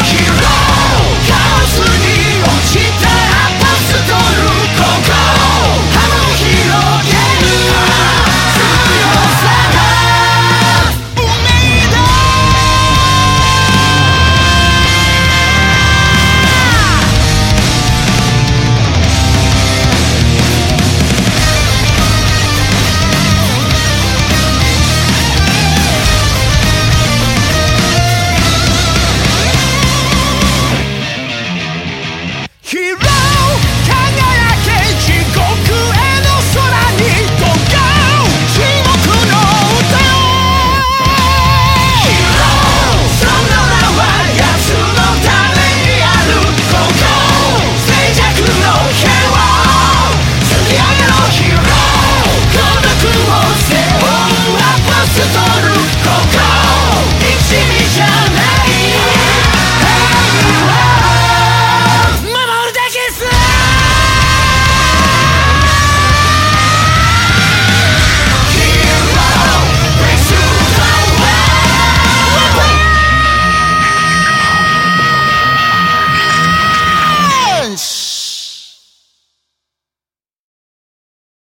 Fuck you.